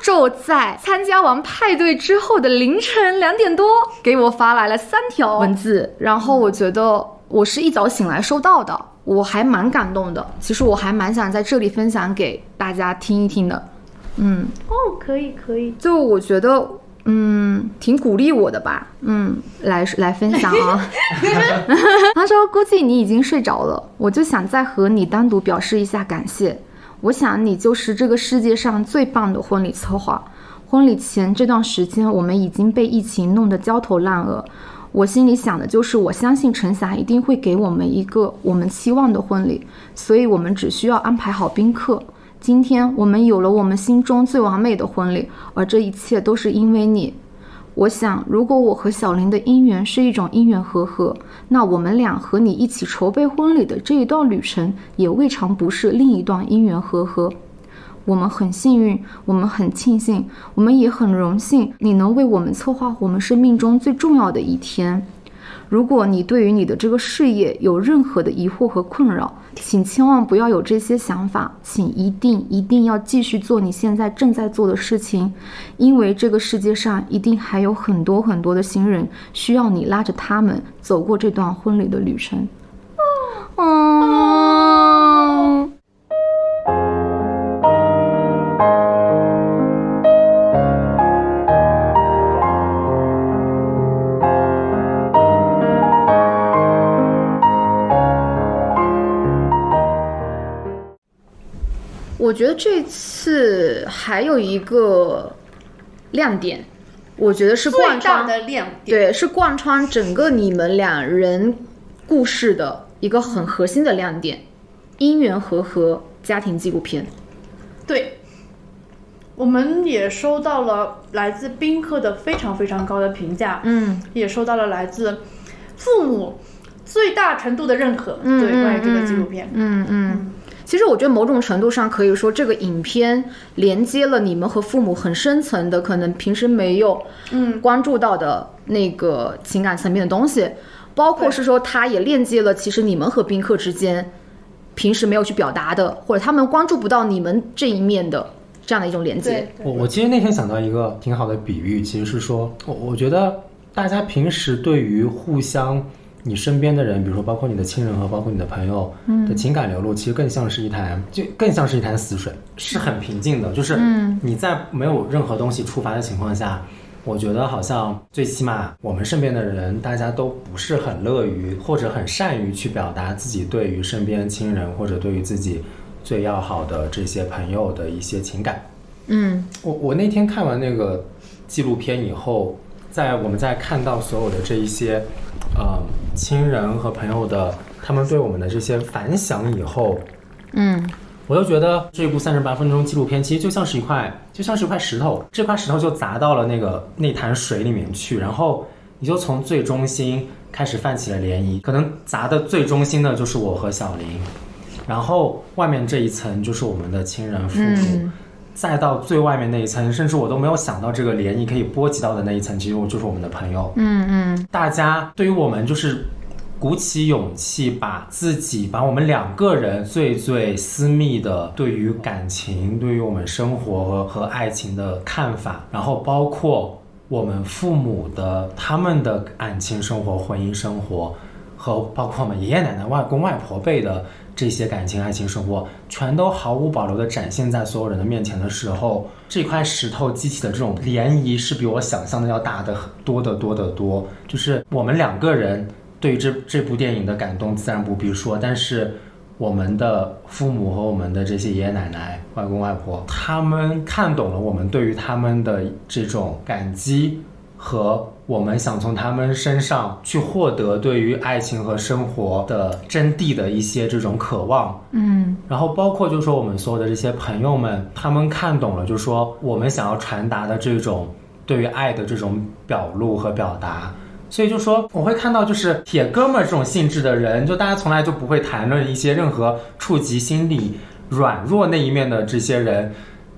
就在参加完派对之后的凌晨两点多，给我发来了三条文字，然后我觉得我是一早醒来收到的，我还蛮感动的。其实我还蛮想在这里分享给大家听一听的。嗯，哦，可以可以，就我觉得，嗯，挺鼓励我的吧。嗯，来来分享啊。他说估计你已经睡着了，我就想再和你单独表示一下感谢。我想你就是这个世界上最棒的婚礼策划。婚礼前这段时间，我们已经被疫情弄得焦头烂额。我心里想的就是，我相信陈霞一定会给我们一个我们期望的婚礼，所以我们只需要安排好宾客。今天我们有了我们心中最完美的婚礼，而这一切都是因为你。我想，如果我和小林的姻缘是一种姻缘和合，那我们俩和你一起筹备婚礼的这一段旅程，也未尝不是另一段姻缘和合。我们很幸运，我们很庆幸，我们也很荣幸，你能为我们策划我们生命中最重要的一天。如果你对于你的这个事业有任何的疑惑和困扰，请千万不要有这些想法，请一定一定要继续做你现在正在做的事情，因为这个世界上一定还有很多很多的新人需要你拉着他们走过这段婚礼的旅程。嗯。我觉得这次还有一个亮点，我觉得是贯穿的亮点，对，是贯穿整个你们两人故事的一个很核心的亮点，姻缘和合家庭纪录片。对，我们也收到了来自宾客的非常非常高的评价，嗯，也收到了来自父母最大程度的认可，对，关于这个纪录片，嗯嗯。其实我觉得某种程度上可以说，这个影片连接了你们和父母很深层的，可能平时没有嗯关注到的那个情感层面的东西，包括是说它也链接了其实你们和宾客之间平时没有去表达的，或者他们关注不到你们这一面的这样的一种连接。我我其实那天想到一个挺好的比喻，其实是说，我我觉得大家平时对于互相你身边的人，比如说包括你的亲人和包括你的朋友的情感流露，其实更像是一潭，就更像是一潭死水，是很平静的。就是你在没有任何东西触发的情况下，我觉得好像最起码我们身边的人，大家都不是很乐于或者很善于去表达自己对于身边亲人或者对于自己最要好的这些朋友的一些情感。嗯我我那天看完那个纪录片以后，在我们在看到所有的这一些，呃，亲人和朋友的他们对我们的这些反响以后，嗯我就觉得这部三十八分钟纪录片其实就像是一块，就像是一块石头，这块石头就砸到了那个那潭水里面去，然后你就从最中心开始泛起了涟漪，可能砸的最中心的就是我和小林，然后外面这一层就是我们的亲人父母。嗯再到最外面那一层，甚至我都没有想到这个涟漪可以波及到的那一层，其实我就是我们的朋友。嗯嗯大家对于我们就是鼓起勇气，把自己把我们两个人最最私密的对于感情、对于我们生活和和爱情的看法，然后包括我们父母的他们的感情生活、婚姻生活，和包括我们爷爷奶奶、外公外婆辈的这些感情、爱情生活，全都毫无保留地展现在所有人的面前的时候，这块石头激起的这种涟漪是比我想象的要大的多得多得多。就是我们两个人对于这这部电影的感动，自然不必说，但是。我们的父母和我们的这些爷爷奶奶、外公外婆，他们看懂了我们对于他们的这种感激和我们想从他们身上去获得对于爱情和生活的真谛的一些这种渴望，嗯然后包括就是说我们所有的这些朋友们，他们看懂了，就是说我们想要传达的这种对于爱的这种表露和表达。所以就说我会看到，就是铁哥们儿这种性质的人，就大家从来就不会谈论一些任何触及心理软弱那一面的这些人，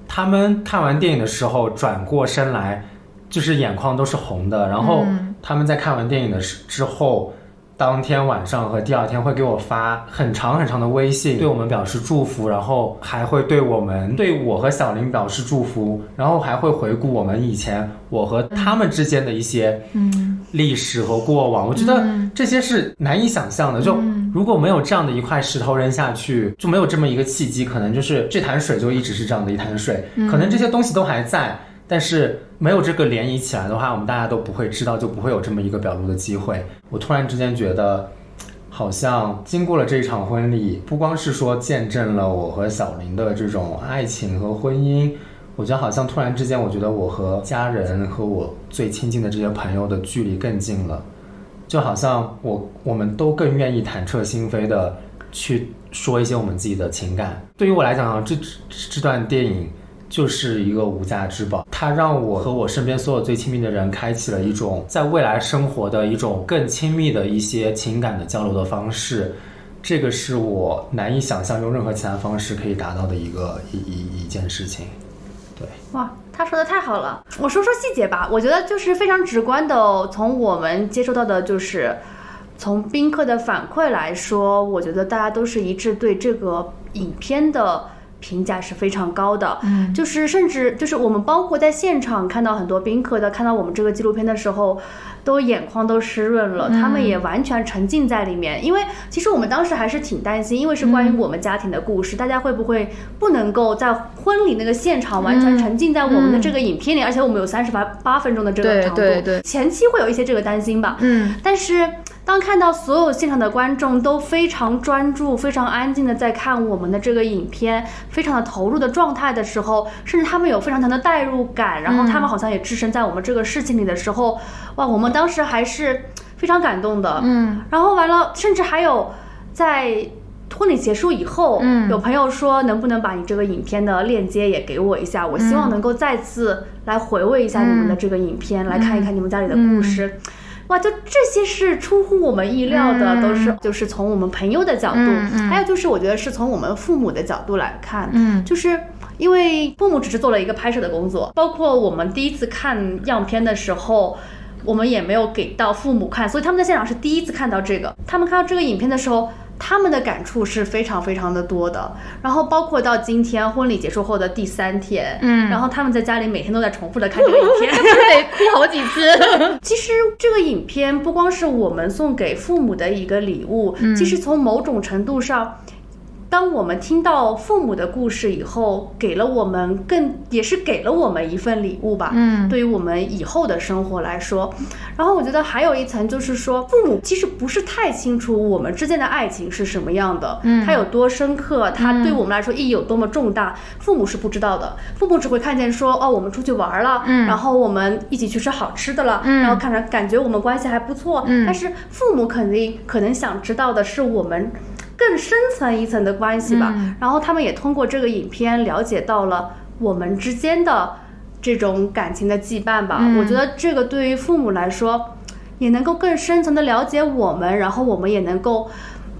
他们看完电影的时候转过身来，就是眼眶都是红的。然后嗯他们在看完电影的时之后，当天晚上和第二天会给我发很长很长的微信，对我们表示祝福，然后还会对我们对我和小林表示祝福，然后还会回顾我们以前我和他们之间的一些嗯历史和过往。我觉得这些是难以想象的。就如果没有这样的一块石头扔下去，就没有这么一个契机，可能就是这潭水就一直是这样的一潭水，可能这些东西都还在。但是没有这个涟漪起来的话，我们大家都不会知道，就不会有这么一个表露的机会。我突然之间觉得，好像经过了这一场婚礼，不光是说见证了我和小林的这种爱情和婚姻，我觉得好像突然之间，我觉得我和家人和我最亲近的这些朋友的距离更近了，就好像我我们都更愿意坦彻心扉的去说一些我们自己的情感。对于我来讲啊，这这这段电影。就是一个无价之宝，它让我和我身边所有最亲密的人开启了一种在未来生活的一种更亲密的一些情感的交流的方式。这个是我难以想象用任何其他方式可以达到的一个一一一件事情。对，哇，他说的太好了。我说说细节吧，我觉得就是非常直观的哦，从我们接收到的，就是从宾客的反馈来说，我觉得大家都是一致对这个影片的。评价是非常高的，嗯就是甚至就是我们包括在现场看到很多宾客的，看到我们这个纪录片的时候，都眼眶都湿润了，他们也完全沉浸在里面。因为其实我们当时还是挺担心，因为是关于我们家庭的故事，大家会不会不能够在婚礼那个现场完全沉浸在我们的这个影片里？而且我们有三十八八分钟的这个长度，对对前期会有一些这个担心吧。嗯但是当看到所有现场的观众都非常专注、非常安静的在看我们的这个影片，非常的投入的状态的时候，甚至他们有非常强的代入感，然后他们好像也置身在我们这个事情里的时候，哇，我们当时还是非常感动的。嗯然后完了，甚至还有在婚礼结束以后，嗯有朋友说能不能把你这个影片的链接也给我一下？我希望能够再次来回味一下你们的这个影片，来看一看你们家里的故事。哇，就这些是出乎我们意料的，都是就是从我们朋友的角度，还有就是我觉得是从我们父母的角度来看，嗯就是因为父母只是做了一个拍摄的工作，包括我们第一次看样片的时候。我们也没有给到父母看，所以他们在现场是第一次看到这个。他们看到这个影片的时候，他们的感触是非常非常的多的。然后包括到今天婚礼结束后的第三天，嗯然后他们在家里每天都在重复的看这个影片。得哭好几次。其实这个影片不光是我们送给父母的一个礼物，其实从某种程度上。当我们听到父母的故事以后，给了我们更也是给了我们一份礼物吧。嗯对于我们以后的生活来说，然后我觉得还有一层就是说，父母其实不是太清楚我们之间的爱情是什么样的，嗯它有多深刻，它对我们来说意义有多么重大，父母是不知道的。父母只会看见说，哦，我们出去玩了，嗯然后我们一起去吃好吃的了，嗯然后看着感觉我们关系还不错，嗯但是父母肯定可能想知道的是我们。更深层一层的关系吧，嗯然后他们也通过这个影片了解到了我们之间的这种感情的羁绊吧。嗯我觉得这个对于父母来说，也能够更深层的了解我们，然后我们也能够。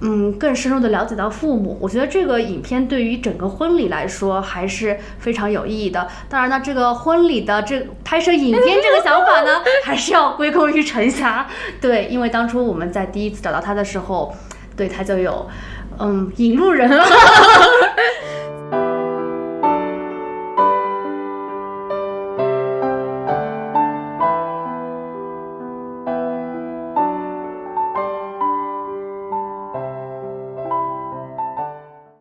嗯，更深入的了解到父母，我觉得这个影片对于整个婚礼来说还是非常有意义的。当然呢，这个婚礼的这拍摄影片这个想法呢，还是要归功于陈霞。对，因为当初我们在第一次找到他的时候，对他就有嗯引路人了。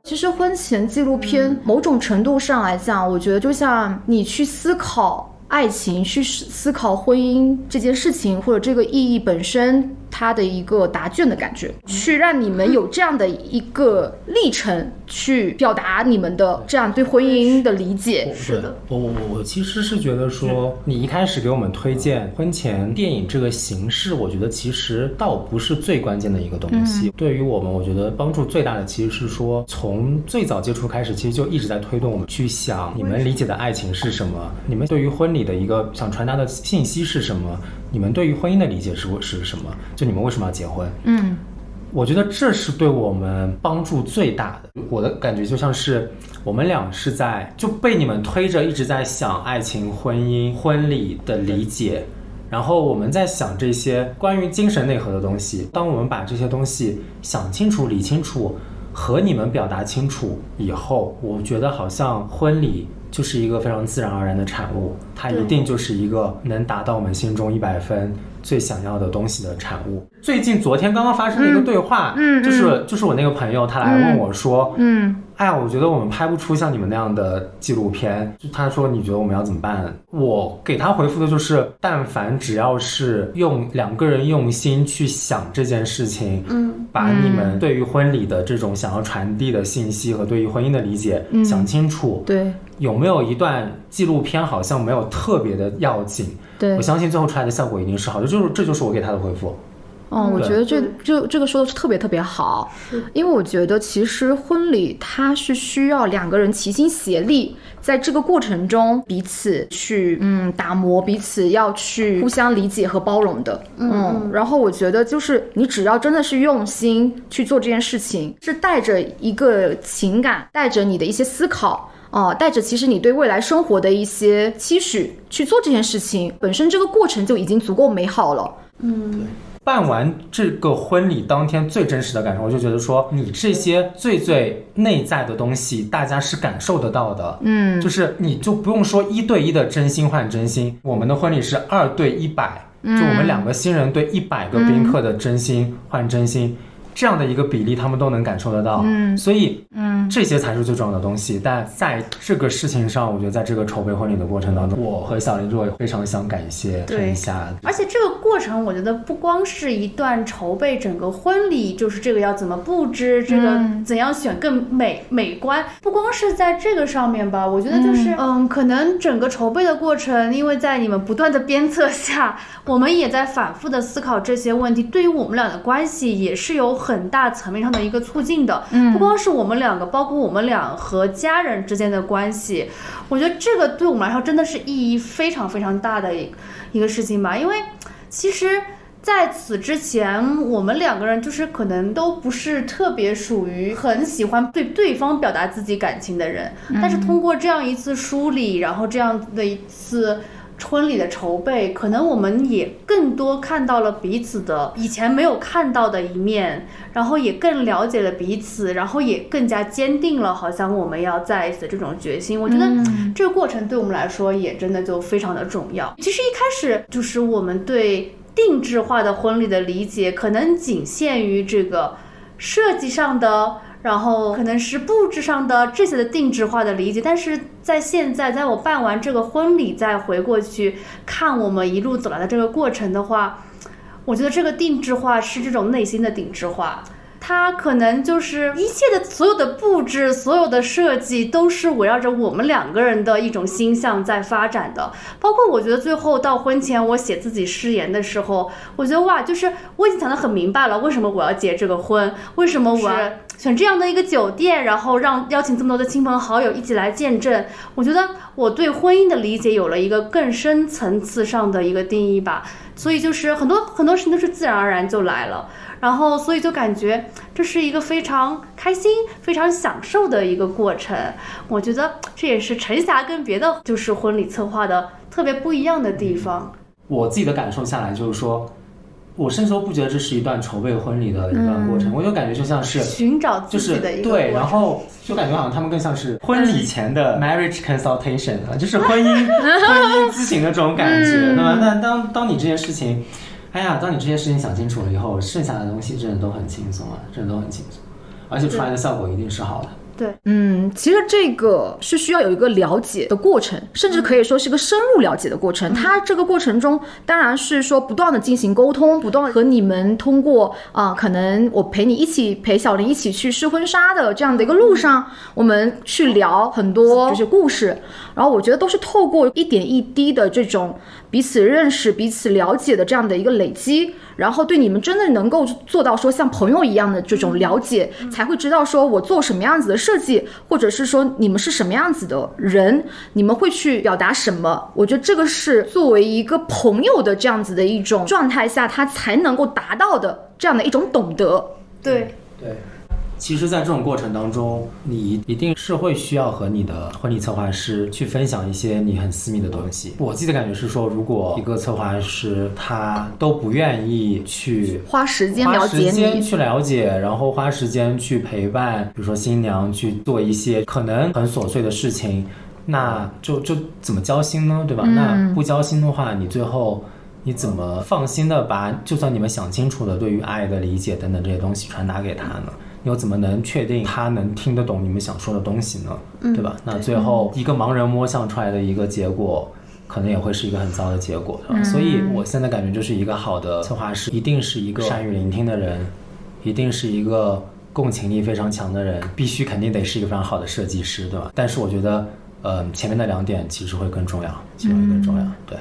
其实婚前纪录片某种程度上来讲，我觉得就像你去思考爱情、去思思考婚姻这件事情或者这个意义本身，它的一个答卷的感觉，去让你们有这样的一个历程，去表达你们的这样对婚姻的理解。是的，我我我我其实是觉得说，你一开始给我们推荐婚前电影这个形式，我觉得其实倒不是最关键的一个东西。对于我们，我觉得帮助最大的其实是说，从最早接触开始，其实就一直在推动我们去想，你们理解的爱情是什么？你们对于婚礼的一个想传达的信息是什么？你们对于婚姻的理解是是什么？就你们为什么要结婚？嗯我觉得这是对我们帮助最大的。我的感觉就像是我们俩是在就被你们推着一直在想爱情、婚姻、婚礼的理解，然后我们在想这些关于精神内核的东西。当我们把这些东西想清楚、理清楚，和你们表达清楚以后，我觉得好像婚礼。就是一个非常自然而然的产物，它一定就是一个能达到我们心中一百分最想要的东西的产物。最近昨天刚刚发生了一个对话，就是就是我那个朋友他来问我说，嗯哎呀，我觉得我们拍不出像你们那样的纪录片。就他说你觉得我们要怎么办？我给他回复的就是，但凡只要是用两个人用心去想这件事情，嗯，把你们对于婚礼的这种想要传递的信息和对于婚姻的理解嗯。想清楚，对有没有一段纪录片好像没有特别的要紧？对我，相信最后出来的效果一定是好的，就是这就是我给他的回复。嗯，我觉得这这这个说的是特别特别好，因为我觉得其实婚礼它是需要两个人齐心协力，在这个过程中彼此去嗯打磨，彼此要去互相理解和包容的。嗯，然后我觉得就是你只要真的是用心去做这件事情，是带着一个情感，带着你的一些思考。哦，带着其实你对未来生活的一些期许去做这件事情，本身这个过程就已经足够美好了。嗯办完这个婚礼当天最真实的感受，我就觉得说，你这些最最内在的东西，大家是感受得到的。嗯，就是你就不用说一对一的真心换真心，我们的婚礼是二对一百、就我们两个新人对一百个宾客的真心换真心。这样的一个比例，他们都能感受得到，嗯。所以，嗯，这些才是最重要的东西。但在这个事情上，我觉得在这个筹备婚礼的过程当中，我和小林就会非常想感谢对。陈霞，而且这个过程，我觉得不光是一段筹备整个婚礼，就是这个要怎么布置，这个嗯。怎样选更美美观，不光是在这个上面吧，我觉得就是嗯。可能整个筹备的过程，因为在你们不断的鞭策下，我们也在反复的思考这些问题，对于我们俩的关系也是有很大层面上的一个促进的。嗯不光是我们两个，包括我们俩和家人之间的关系，我觉得这个对我们来说真的是意义非常非常大的一一个事情吧，因为其实。在此之前，我们两个人就是可能都不是特别属于很喜欢对对方表达自己感情的人，但是通过这样一次梳理，然后这样的一次。婚礼的筹备，可能我们也更多看到了彼此的以前没有看到的一面，然后也更了解了彼此，然后也更加坚定了好像我们要在一起的这种决心。我觉得这个过程对我们来说也真的就非常的重要。其实一开始就是我们对定制化的婚礼的理解，可能仅限于这个设计上的。然后可能是布置上的这些的定制化的理解，但是在现在，在我办完这个婚礼再回过去看我们一路走来的这个过程的话，我觉得这个定制化是这种内心的定制化。它可能就是一切的所有的布置，所有的设计都是围绕着我们两个人的一种心向在发展的。包括我觉得最后到婚前我写自己誓言的时候，我觉得哇，就是我已经想得很明白了，为什么我要结这个婚，为什么我要选这样的一个酒店，然后让邀请这么多的亲朋好友一起来见证。我觉得我对婚姻的理解有了一个更深层次上的一个定义吧。所以就是很多很多事情都是自然而然就来了。然后，所以就感觉这是一个非常开心、非常享受的一个过程。我觉得这也是陈霞跟别的就是婚礼策划的特别不一样的地方。我自己的感受下来就是说，我甚至都不觉得这是一段筹备婚礼的一段过程，我就感觉就像是寻找自己的一个对，然后就感觉好像他们更像是婚礼前的 marriage consultation 啊，就是婚姻 婚姻咨询的这种感觉，对吧？那当当你这件事情。哎呀，当你这些事情想清楚了以后，剩下的东西真的都很轻松啊，真的都很轻松，而且出来的效果一定是好的。对，嗯，其实这个是需要有一个了解的过程，甚至可以说是个深入了解的过程。它这个过程中，当然是说不断的进行沟通，不断和你们通过啊，可能我陪你一起陪小林一起去试婚纱的这样的一个路上，我们去聊很多就是故事。然后我觉得都是透过一点一滴的这种彼此认识、彼此了解的这样的一个累积。然后对你们真的能够做到说像朋友一样的这种了解，才会知道说我做什么样子的设计，或者是说你们是什么样子的人，你们会去表达什么？我觉得这个是作为一个朋友的这样子的一种状态下，他才能够达到的这样的一种懂得。对对。其实，在这种过程当中，你一定是会需要和你的婚礼策划师去分享一些你很私密的东西。我自己的感觉是说，如果一个策划师他都不愿意去花时间了解你，去了解，然后花时间去陪伴，比如说新娘去做一些可能很琐碎的事情，那就就怎么交心呢？对吧？那不交心的话，你最后你怎么放心的把就算你们想清楚的对于爱的理解等等这些东西传达给他呢？又怎么能确定他能听得懂你们想说的东西呢？对吧？那最后一个盲人摸象出来的一个结果，可能也会是一个很糟的结果。所以我现在感觉就是一个好的策划师，一定是一个善于聆听的人，一定是一个共情力非常强的人，必须肯定得是一个非常好的设计师，对吧？但是我觉得，呃，前面的两点其实会更重要，其实会更重要。对，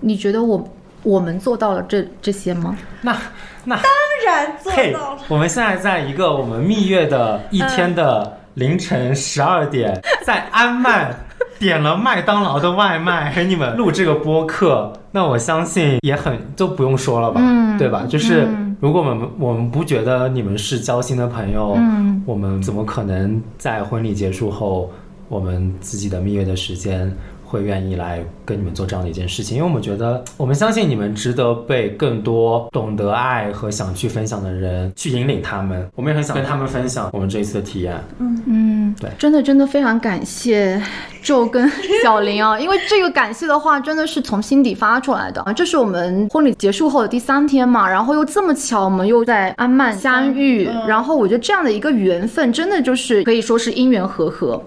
你觉得我我们做到了这这些吗？那那当。然做到了。我们现在在一个我们蜜月的一天的凌晨十二点，在安曼点了麦当劳的外卖给你们录这个播客。那我相信也很就不用说了吧，对吧？就是如果我们我们不觉得你们是交心的朋友，我们怎么可能在婚礼结束后，我们自己的蜜月的时间？会愿意来跟你们做这样的一件事情，因为我们觉得，我们相信你们值得被更多懂得爱和想去分享的人去引领他们。我们也很想跟他们分享我们这一次的体验。嗯嗯，对，真的真的非常感谢周跟小林啊，因为这个感谢的话真的是从心底发出来的啊。这是我们婚礼结束后的第三天嘛，然后又这么巧，我们又在安曼相遇，然后我觉得这样的一个缘分真的就是可以说是因缘和合。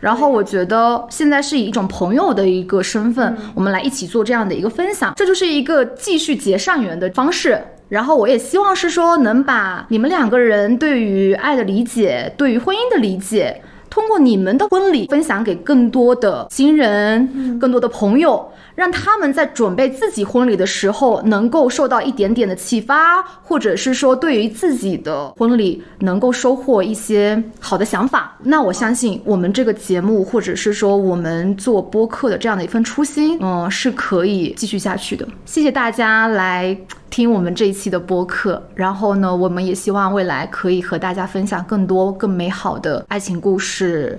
然后我觉得现在是以一种朋友。的一个身份，我们来一起做这样的一个分享，这就是一个继续结善缘的方式。然后我也希望是说，能把你们两个人对于爱的理解，对于婚姻的理解，通过你们的婚礼分享给更多的新人，更多的朋友。让他们在准备自己婚礼的时候，能够受到一点点的启发，或者是说对于自己的婚礼能够收获一些好的想法。那我相信我们这个节目，或者是说我们做播客的这样的一份初心，嗯，是可以继续下去的。谢谢大家来听我们这一期的播客。然后呢，我们也希望未来可以和大家分享更多更美好的爱情故事。